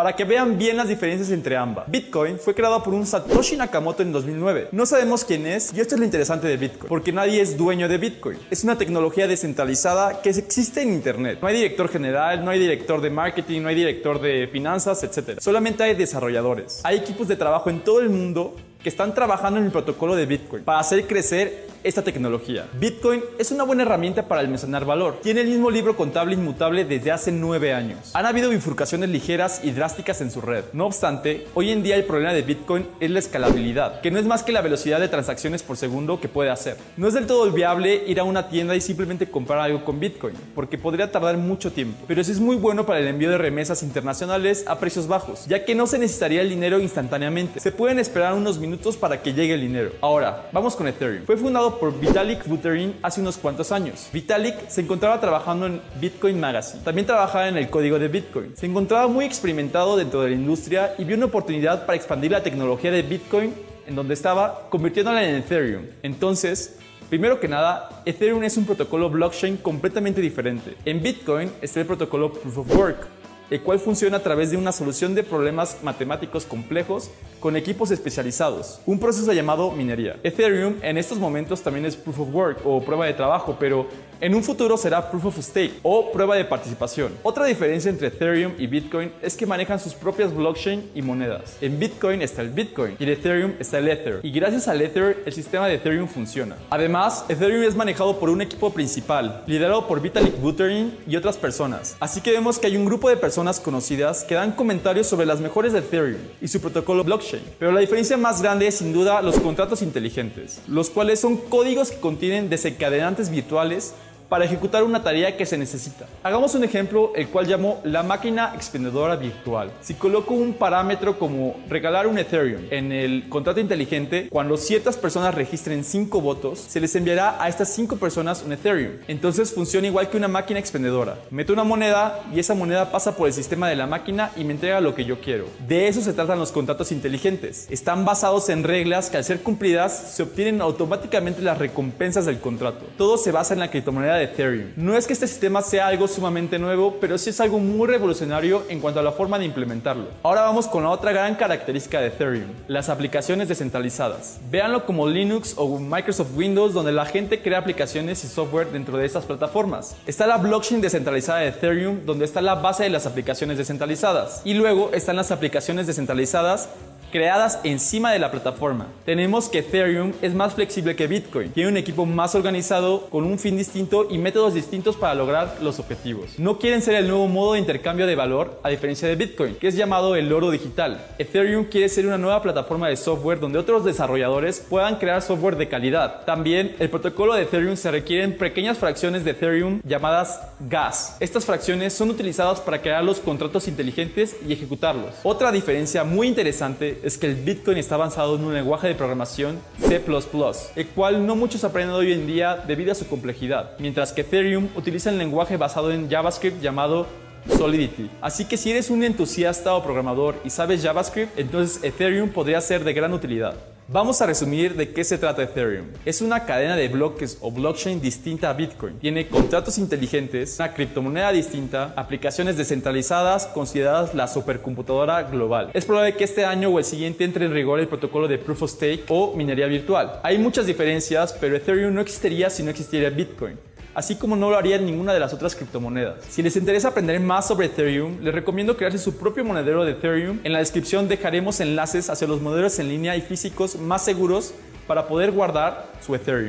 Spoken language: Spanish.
para que vean bien las diferencias entre ambas. Bitcoin fue creado por un Satoshi Nakamoto en 2009. No sabemos quién es y esto es lo interesante de Bitcoin, porque nadie es dueño de Bitcoin. Es una tecnología descentralizada que existe en Internet. No hay director general, no hay director de marketing, no hay director de finanzas, etc. Solamente hay desarrolladores. Hay equipos de trabajo en todo el mundo que están trabajando en el protocolo de Bitcoin para hacer crecer esta tecnología. Bitcoin es una buena herramienta para almacenar valor. Tiene el mismo libro contable inmutable desde hace nueve años. Han habido bifurcaciones ligeras y drásticas en su red. No obstante, hoy en día el problema de Bitcoin es la escalabilidad, que no es más que la velocidad de transacciones por segundo que puede hacer. No es del todo viable ir a una tienda y simplemente comprar algo con Bitcoin, porque podría tardar mucho tiempo. Pero sí es muy bueno para el envío de remesas internacionales a precios bajos, ya que no se necesitaría el dinero instantáneamente. Se pueden esperar unos minutos para que llegue el dinero. Ahora, vamos con Ethereum. Fue fundado por Vitalik Buterin hace unos cuantos años. Vitalik se encontraba trabajando en Bitcoin Magazine. También trabajaba en el código de Bitcoin. Se encontraba muy experimentado dentro de la industria y vio una oportunidad para expandir la tecnología de Bitcoin en donde estaba, convirtiéndola en Ethereum. Entonces, Primero que nada, Ethereum es un protocolo blockchain completamente diferente. En Bitcoin está el protocolo Proof of Work, el cual funciona a través de una solución de problemas matemáticos complejos con equipos especializados, un proceso llamado minería. Ethereum en estos momentos también es Proof of Work o prueba de trabajo, pero en un futuro será Proof of Stake o prueba de participación. Otra diferencia entre Ethereum y Bitcoin es que manejan sus propias blockchain y monedas. En Bitcoin está el Bitcoin y en Ethereum está el Ether. Y gracias al Ether el sistema de Ethereum funciona. Además, Ethereum es manejado por un equipo principal, liderado por Vitalik Buterin y otras personas. Así que vemos que hay un grupo de personas conocidas que dan comentarios sobre las mejores de Ethereum y su protocolo blockchain. Pero la diferencia más grande es sin duda los contratos inteligentes, los cuales son códigos que contienen desencadenantes virtuales para ejecutar una tarea que se necesita. Hagamos un ejemplo, el cual llamo la máquina expendedora virtual. Si coloco un parámetro como regalar un Ethereum en el contrato inteligente, cuando ciertas personas registren 5 votos, se les enviará a estas 5 personas un Ethereum. Entonces funciona igual que una máquina expendedora. Meto una moneda y esa moneda pasa por el sistema de la máquina y me entrega lo que yo quiero. De eso se tratan los contratos inteligentes. Están basados en reglas que al ser cumplidas se obtienen automáticamente las recompensas del contrato. Todo se basa en la criptomoneda Ethereum. No es que este sistema sea algo sumamente nuevo, pero sí es algo muy revolucionario en cuanto a la forma de implementarlo. Ahora vamos con la otra gran característica de Ethereum, las aplicaciones descentralizadas. Véanlo como Linux o Microsoft Windows, donde la gente crea aplicaciones y software dentro de estas plataformas. Está la blockchain descentralizada de Ethereum, donde está la base de las aplicaciones descentralizadas. Y luego están las aplicaciones descentralizadas creadas encima de la plataforma. Tenemos que Ethereum es más flexible que Bitcoin, tiene un equipo más organizado con un fin distinto y métodos distintos para lograr los objetivos. No quieren ser el nuevo modo de intercambio de valor a diferencia de Bitcoin, que es llamado el oro digital. Ethereum quiere ser una nueva plataforma de software donde otros desarrolladores puedan crear software de calidad. También el protocolo de Ethereum se requieren pequeñas fracciones de Ethereum llamadas gas. Estas fracciones son utilizadas para crear los contratos inteligentes y ejecutarlos. Otra diferencia muy interesante es que el Bitcoin está avanzado en un lenguaje de programación C++, el cual no muchos aprenden hoy en día debido a su complejidad, mientras que Ethereum utiliza el lenguaje basado en JavaScript llamado Solidity. Así que si eres un entusiasta o programador y sabes JavaScript, entonces Ethereum podría ser de gran utilidad. Vamos a resumir de qué se trata Ethereum. Es una cadena de bloques o blockchain distinta a Bitcoin. Tiene contratos inteligentes, una criptomoneda distinta, aplicaciones descentralizadas consideradas la supercomputadora global. Es probable que este año o el siguiente entre en rigor el protocolo de Proof of Stake o minería virtual. Hay muchas diferencias, pero Ethereum no existiría si no existiera Bitcoin así como no lo haría ninguna de las otras criptomonedas. Si les interesa aprender más sobre Ethereum, les recomiendo crearse su propio monedero de Ethereum. En la descripción dejaremos enlaces hacia los modelos en línea y físicos más seguros para poder guardar su Ethereum.